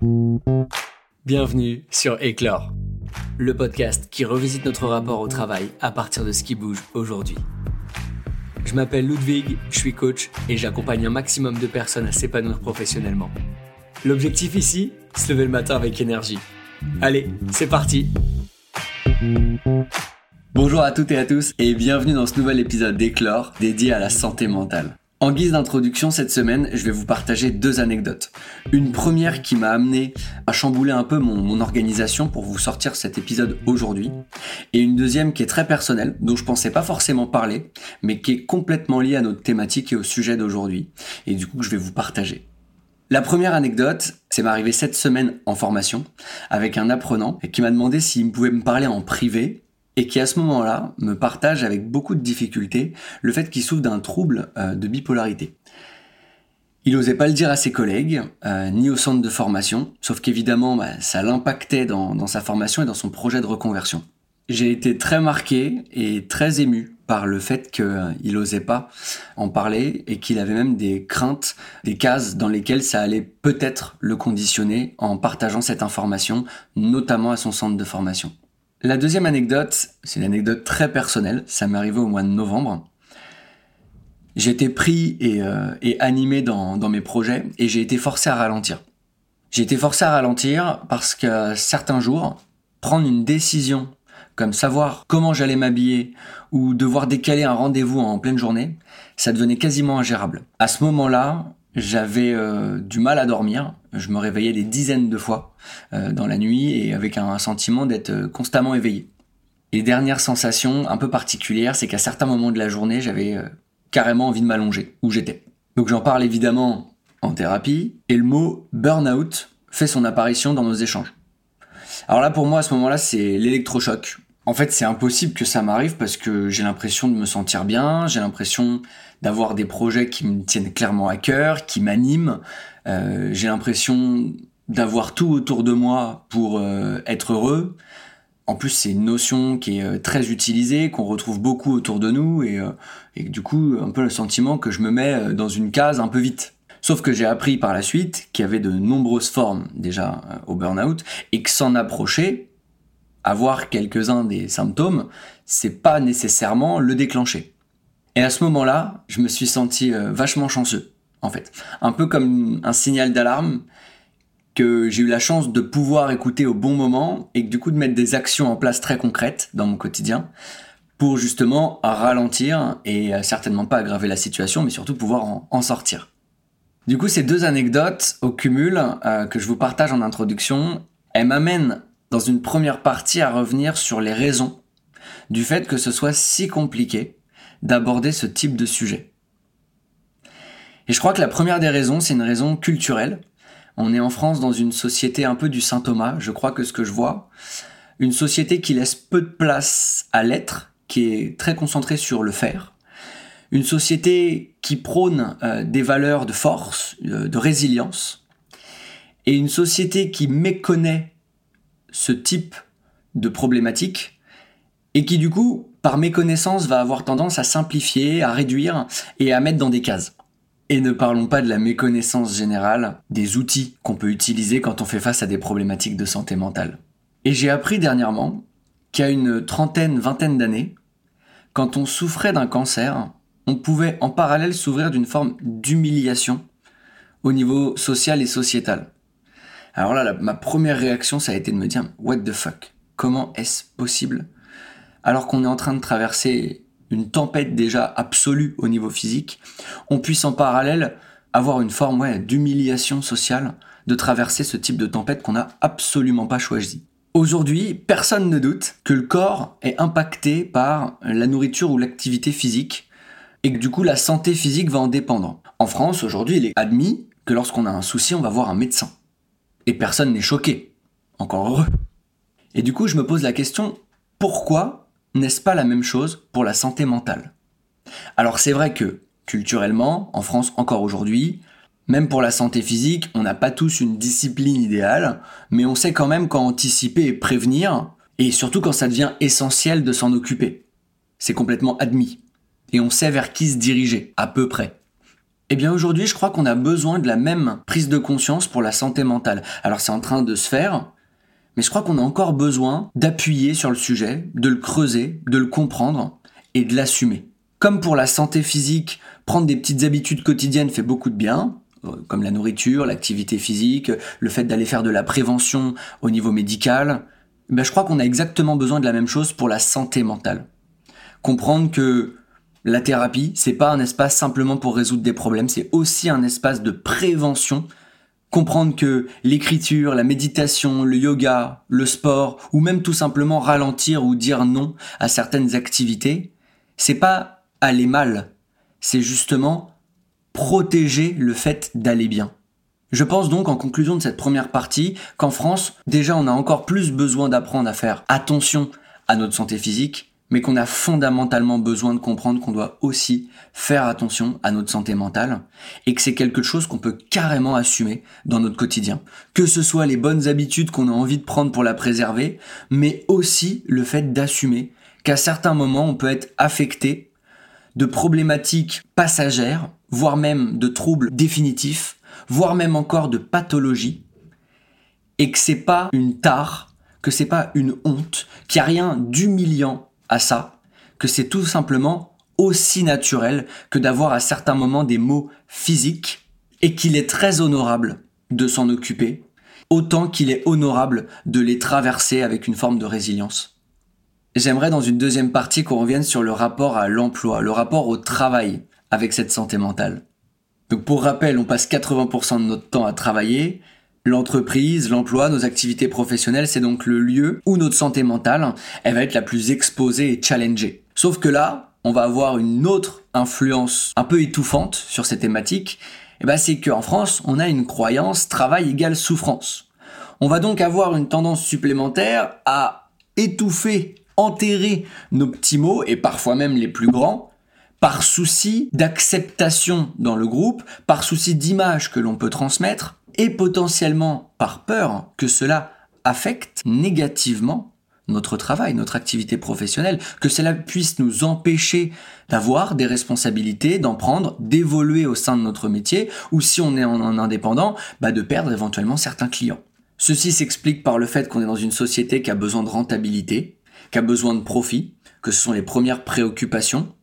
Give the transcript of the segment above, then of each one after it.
Bienvenue sur Éclore, le podcast qui revisite notre rapport au travail à partir de ce qui bouge aujourd'hui. Je m'appelle Ludwig, je suis coach et j'accompagne un maximum de personnes à s'épanouir professionnellement. L'objectif ici, se lever le matin avec énergie. Allez, c'est parti Bonjour à toutes et à tous et bienvenue dans ce nouvel épisode d'Éclore dédié à la santé mentale. En guise d'introduction cette semaine, je vais vous partager deux anecdotes. Une première qui m'a amené à chambouler un peu mon, organisation pour vous sortir cet épisode aujourd'hui. Et une deuxième qui est très personnelle, dont je pensais pas forcément parler, mais qui est complètement liée à notre thématique et au sujet d'aujourd'hui. Et du coup, je vais vous partager. La première anecdote, c'est m'arrivé cette semaine en formation avec un apprenant qui m'a demandé s'il pouvait me parler en privé et qui à ce moment-là me partage avec beaucoup de difficultés le fait qu'il souffre d'un trouble euh, de bipolarité. Il n'osait pas le dire à ses collègues, euh, ni au centre de formation, sauf qu'évidemment bah, ça l'impactait dans, sa formation et dans son projet de reconversion. J'ai été très marqué et très ému par le fait qu'il n'osait pas en parler et qu'il avait même des craintes, des cases dans lesquelles ça allait peut-être le conditionner en partageant cette information, notamment à son centre de formation. La deuxième anecdote, c'est une anecdote très personnelle, ça m'est arrivé au mois de novembre. J'étais pris et, euh, animé dans, mes projets et j'ai été forcé à ralentir. J'ai été forcé à ralentir parce que certains jours, prendre une décision comme savoir comment j'allais m'habiller ou devoir décaler un rendez-vous en pleine journée, ça devenait quasiment ingérable. À ce moment-là, j'avais euh, du mal à dormir. Je me réveillais des dizaines de fois euh, dans la nuit et avec un, sentiment d'être euh, constamment éveillé. Et dernière sensation un peu particulière, c'est qu'à certains moments de la journée, j'avais carrément envie de m'allonger où j'étais. Donc j'en parle évidemment en thérapie et le mot burn-out fait son apparition dans nos échanges. Alors là pour moi à ce moment-là c'est l'électrochoc. En fait c'est impossible que ça m'arrive parce que j'ai l'impression de me sentir bien, j'ai l'impression d'avoir des projets qui me tiennent clairement à cœur, qui m'animent. Euh, j'ai l'impression d'avoir tout autour de moi pour euh, être heureux. En plus, c'est une notion qui est euh, très utilisée, qu'on retrouve beaucoup autour de nous, et, et, du coup, un peu le sentiment que je me mets dans une case un peu vite. Sauf que j'ai appris par la suite qu'il y avait de nombreuses formes déjà au burn-out, et que s'en approcher, avoir quelques-uns des symptômes, c'est pas nécessairement le déclencher. Et à ce moment-là, je me suis senti euh, vachement chanceux, en fait. Un peu comme un signal d'alarme que j'ai eu la chance de pouvoir écouter au bon moment et du coup de mettre des actions en place très concrètes dans mon quotidien pour justement ralentir et euh, certainement pas aggraver la situation, mais surtout pouvoir en, sortir. Du coup, ces deux anecdotes au cumul euh, que je vous partage en introduction, elles m'amènent dans une première partie à revenir sur les raisons du fait que ce soit si compliqué d'aborder ce type de sujet. Et je crois que la première des raisons, c'est une raison culturelle. On est en France dans une société un peu du Saint Thomas, je crois que ce que je vois, une société qui laisse peu de place à l'être, qui est très concentrée sur le faire, une société qui prône euh, des valeurs de force, euh, de résilience, et une société qui méconnaît ce type de problématique et qui du coup par méconnaissance, va avoir tendance à simplifier, à réduire et à mettre dans des cases. Et ne parlons pas de la méconnaissance générale des outils qu'on peut utiliser quand on fait face à des problématiques de santé mentale. Et j'ai appris dernièrement qu'à une trentaine, vingtaine d'années, quand on souffrait d'un cancer, on pouvait en parallèle s'ouvrir d'une forme d'humiliation au niveau social et sociétal. Alors là, ma première réaction, ça a été de me dire, what the fuck? Comment est-ce possible? Alors qu'on est en train de traverser une tempête déjà absolue au niveau physique, on puisse en parallèle avoir une forme d'humiliation sociale de traverser ce type de tempête qu'on n'a absolument pas choisi. Aujourd'hui, personne ne doute que le corps est impacté par la nourriture ou l'activité physique et que du coup la santé physique va en dépendre. En France, aujourd'hui, il est admis que lorsqu'on a un souci, on va voir un médecin. Et personne n'est choqué. Encore heureux. Et du coup, je me pose la question, pourquoi n'est-ce pas la même chose pour la santé mentale? Alors c'est vrai que, culturellement, en France encore aujourd'hui, même pour la santé physique, on n'a pas tous une discipline idéale, mais on sait quand même quand anticiper et prévenir, et surtout quand ça devient essentiel de s'en occuper. C'est complètement admis. Et on sait vers qui se diriger, à peu près. Eh bien aujourd'hui, je crois qu'on a besoin de la même prise de conscience pour la santé mentale. Alors c'est en train de se faire, mais je crois qu'on a encore besoin d'appuyer sur le sujet, de le creuser, de le comprendre et de l'assumer. Comme pour la santé physique, prendre des petites habitudes quotidiennes fait beaucoup de bien, euh, comme la nourriture, l'activité physique, le fait d'aller faire de la prévention au niveau médical, ben je crois qu'on a exactement besoin de la même chose pour la santé mentale. Comprendre que la thérapie, c'est pas un espace simplement pour résoudre des problèmes, c'est aussi un espace de prévention. Comprendre que l'écriture, la méditation, le yoga, le sport, ou même tout simplement ralentir ou dire non à certaines activités, c'est pas aller mal, c'est justement protéger le fait d'aller bien. Je pense donc en conclusion de cette première partie qu'en France, déjà on a encore plus besoin d'apprendre à faire attention à notre santé physique, mais qu'on a fondamentalement besoin de comprendre qu'on doit aussi faire attention à notre santé mentale et que c'est quelque chose qu'on peut carrément assumer dans notre quotidien. Que ce soit les bonnes habitudes qu'on a envie de prendre pour la préserver, mais aussi le fait d'assumer qu'à certains moments on peut être affecté de problématiques passagères voire même de troubles définitifs, voire même encore de pathologies, et que c'est pas une tare, que c'est pas une honte, qu'il n'y a rien d'humiliant à ça, que c'est tout simplement aussi naturel que d'avoir à certains moments des mots physiques, et qu'il est très honorable de s'en occuper, autant qu'il est honorable de les traverser avec une forme de résilience. J'aimerais dans une deuxième partie qu'on revienne sur le rapport à l'emploi, le rapport au travail, avec cette santé mentale. Donc pour rappel, on passe 80% de notre temps à travailler. L'entreprise, l'emploi, nos activités professionnelles, c'est donc le lieu où notre santé mentale, elle va être la plus exposée et challengée. Sauf que là, on va avoir une autre influence un peu étouffante sur ces thématiques. Et ben c'est qu'en France, on a une croyance travail égale souffrance. On va donc avoir une tendance supplémentaire à étouffer, enterrer nos petits mots, et parfois même les plus grands, par souci d'acceptation dans le groupe, par souci d'image que l'on peut transmettre, et potentiellement par peur que cela affecte négativement notre travail, notre activité professionnelle, que cela puisse nous empêcher d'avoir des responsabilités, d'en prendre, d'évoluer au sein de notre métier, ou si on est en indépendant, bah de perdre éventuellement certains clients. Ceci s'explique par le fait qu'on est dans une société qui a besoin de rentabilité, qui a besoin de profit, que ce sont les premières préoccupations,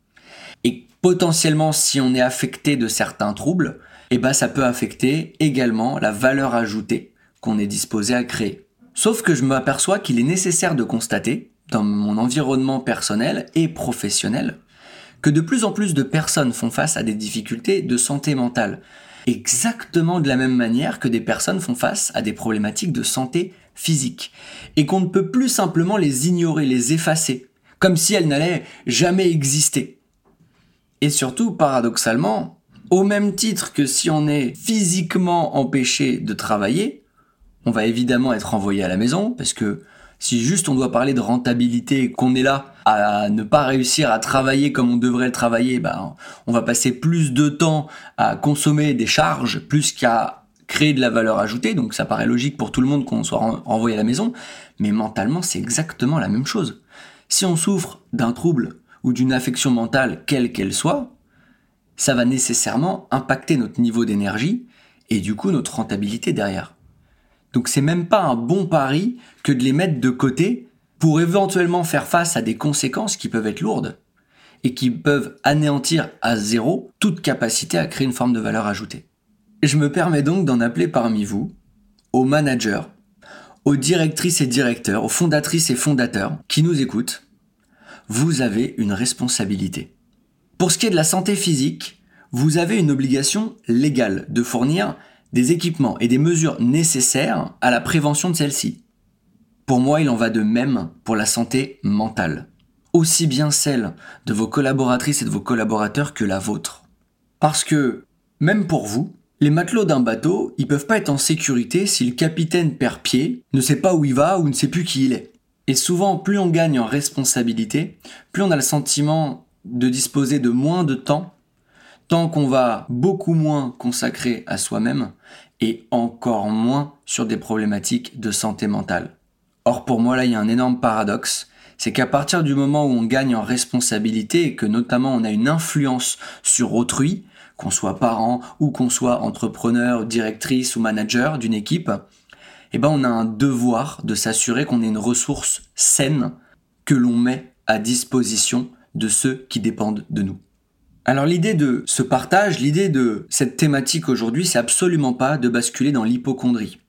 potentiellement si on est affecté de certains troubles, eh ben ça peut affecter également la valeur ajoutée qu'on est disposé à créer. Sauf que je m'aperçois qu'il est nécessaire de constater, dans mon environnement personnel et professionnel, que de plus en plus de personnes font face à des difficultés de santé mentale, exactement de la même manière que des personnes font face à des problématiques de santé physique, et qu'on ne peut plus simplement les ignorer, les effacer, comme si elles n'allaient jamais exister. Et surtout, paradoxalement, au même titre que si on est physiquement empêché de travailler, on va évidemment être envoyé à la maison, parce que si juste on doit parler de rentabilité, qu'on est là à ne pas réussir à travailler comme on devrait le travailler, ben, on va passer plus de temps à consommer des charges plus qu'à créer de la valeur ajoutée, donc ça paraît logique pour tout le monde qu'on soit renvoyé à la maison, mais mentalement c'est exactement la même chose. Si on souffre d'un trouble ou d'une affection mentale quelle qu'elle soit, ça va nécessairement impacter notre niveau d'énergie et du coup notre rentabilité derrière. Donc c'est même pas un bon pari que de les mettre de côté pour éventuellement faire face à des conséquences qui peuvent être lourdes et qui peuvent anéantir à zéro toute capacité à créer une forme de valeur ajoutée. Je me permets donc d'en appeler parmi vous aux managers, aux directrices et directeurs, aux fondatrices et fondateurs qui nous écoutent vous avez une responsabilité. Pour ce qui est de la santé physique, vous avez une obligation légale de fournir des équipements et des mesures nécessaires à la prévention de celle-ci. Pour moi, il en va de même pour la santé mentale, aussi bien celle de vos collaboratrices et de vos collaborateurs que la vôtre. Parce que, même pour vous, les matelots d'un bateau, ils peuvent pas être en sécurité si le capitaine perd pied, ne sait pas où il va ou ne sait plus qui il est. Et souvent, plus on gagne en responsabilité, plus on a le sentiment de disposer de moins de temps, tant qu'on va beaucoup moins consacrer à soi-même et encore moins sur des problématiques de santé mentale. Or pour moi là, il y a un énorme paradoxe, c'est qu'à partir du moment où on gagne en responsabilité et que notamment on a une influence sur autrui, qu'on soit parent ou qu'on soit entrepreneur, directrice ou manager d'une équipe, eh ben on a un devoir de s'assurer qu'on ait une ressource saine que l'on met à disposition de ceux qui dépendent de nous. Alors l'idée de ce partage, l'idée de cette thématique aujourd'hui, c'est absolument pas de basculer dans l'hypochondrie.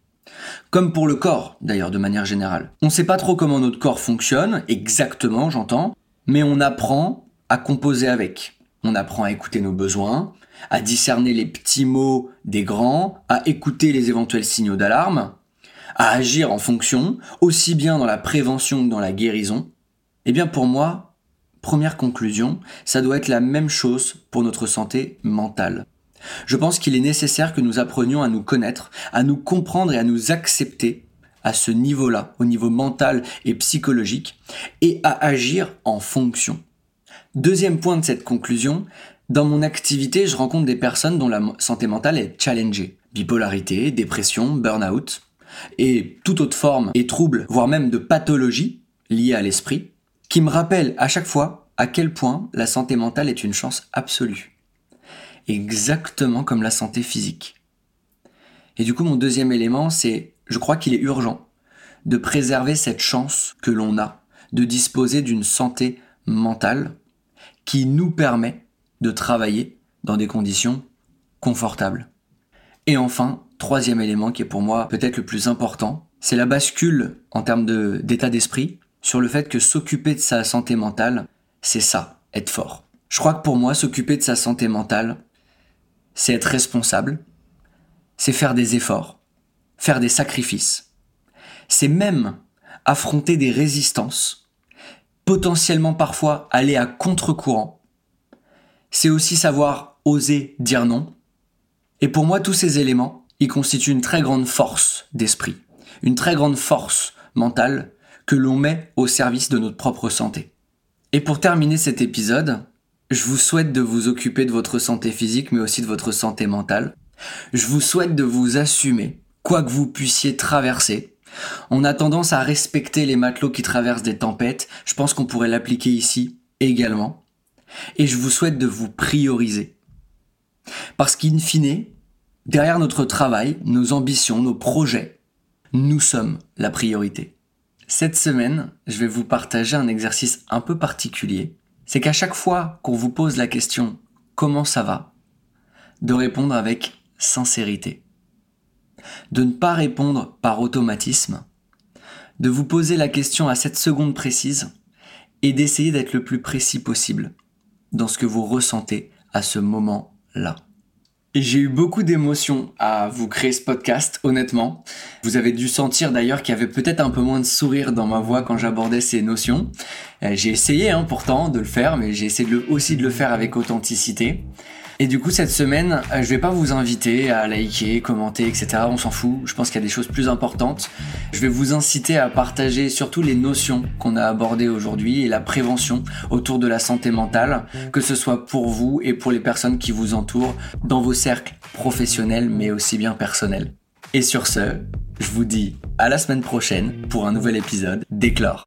Comme pour le corps, d'ailleurs, de manière générale. On ne sait pas trop comment notre corps fonctionne, exactement, j'entends, mais on apprend à composer avec. On apprend à écouter nos besoins, à discerner les petits mots des grands, à écouter les éventuels signaux d'alarme, à agir en fonction, aussi bien dans la prévention que dans la guérison. Eh bien pour moi, première conclusion, ça doit être la même chose pour notre santé mentale. Je pense qu'il est nécessaire que nous apprenions à nous connaître, à nous comprendre et à nous accepter à ce niveau-là, au niveau mental et psychologique, et à agir en fonction. Deuxième point de cette conclusion, dans mon activité, je rencontre des personnes dont la santé mentale est challengée. Bipolarité, dépression, burn-out, et toute autre forme et trouble, voire même de pathologie liée à l'esprit, qui me rappellent à chaque fois à quel point la santé mentale est une chance absolue exactement comme la santé physique. Et du coup, mon deuxième élément, c'est, je crois qu'il est urgent de préserver cette chance que l'on a de disposer d'une santé mentale qui nous permet de travailler dans des conditions confortables. Et enfin, troisième élément qui est pour moi peut-être le plus important, c'est la bascule en termes d'état d'esprit sur le fait que s'occuper de sa santé mentale, c'est ça, être fort. Je crois que pour moi, s'occuper de sa santé mentale, c'est être responsable, c'est faire des efforts, faire des sacrifices. C'est même affronter des résistances, potentiellement parfois aller à contre-courant. C'est aussi savoir oser dire non. Et pour moi, tous ces éléments, ils constituent une très grande force d'esprit, une très grande force mentale que l'on met au service de notre propre santé. Et pour terminer cet épisode, je vous souhaite de vous occuper de votre santé physique, mais aussi de votre santé mentale. Je vous souhaite de vous assumer, quoi que vous puissiez traverser. On a tendance à respecter les matelots qui traversent des tempêtes. Je pense qu'on pourrait l'appliquer ici également. Et je vous souhaite de vous prioriser. Parce qu'in fine, derrière notre travail, nos ambitions, nos projets, nous sommes la priorité. Cette semaine, je vais vous partager un exercice un peu particulier c'est qu'à chaque fois qu'on vous pose la question comment ça va, de répondre avec sincérité. De ne pas répondre par automatisme, de vous poser la question à cette seconde précise et d'essayer d'être le plus précis possible dans ce que vous ressentez à ce moment-là. J'ai eu beaucoup d'émotions à vous créer ce podcast, honnêtement. Vous avez dû sentir d'ailleurs qu'il y avait peut-être un peu moins de sourire dans ma voix quand j'abordais ces notions. Euh, j'ai essayé hein, pourtant de le faire, mais j'ai essayé aussi de le faire avec authenticité. Et du coup, cette semaine, euh, je vais pas vous inviter à liker, commenter, etc. On s'en fout. Je pense qu'il y a des choses plus importantes. Je vais vous inciter à partager surtout les notions qu'on a abordées aujourd'hui et la prévention autour de la santé mentale, que ce soit pour vous et pour les personnes qui vous entourent dans vos cercles professionnels, mais aussi bien personnels. Et sur ce, je vous dis à la semaine prochaine pour un nouvel épisode d'Éclore.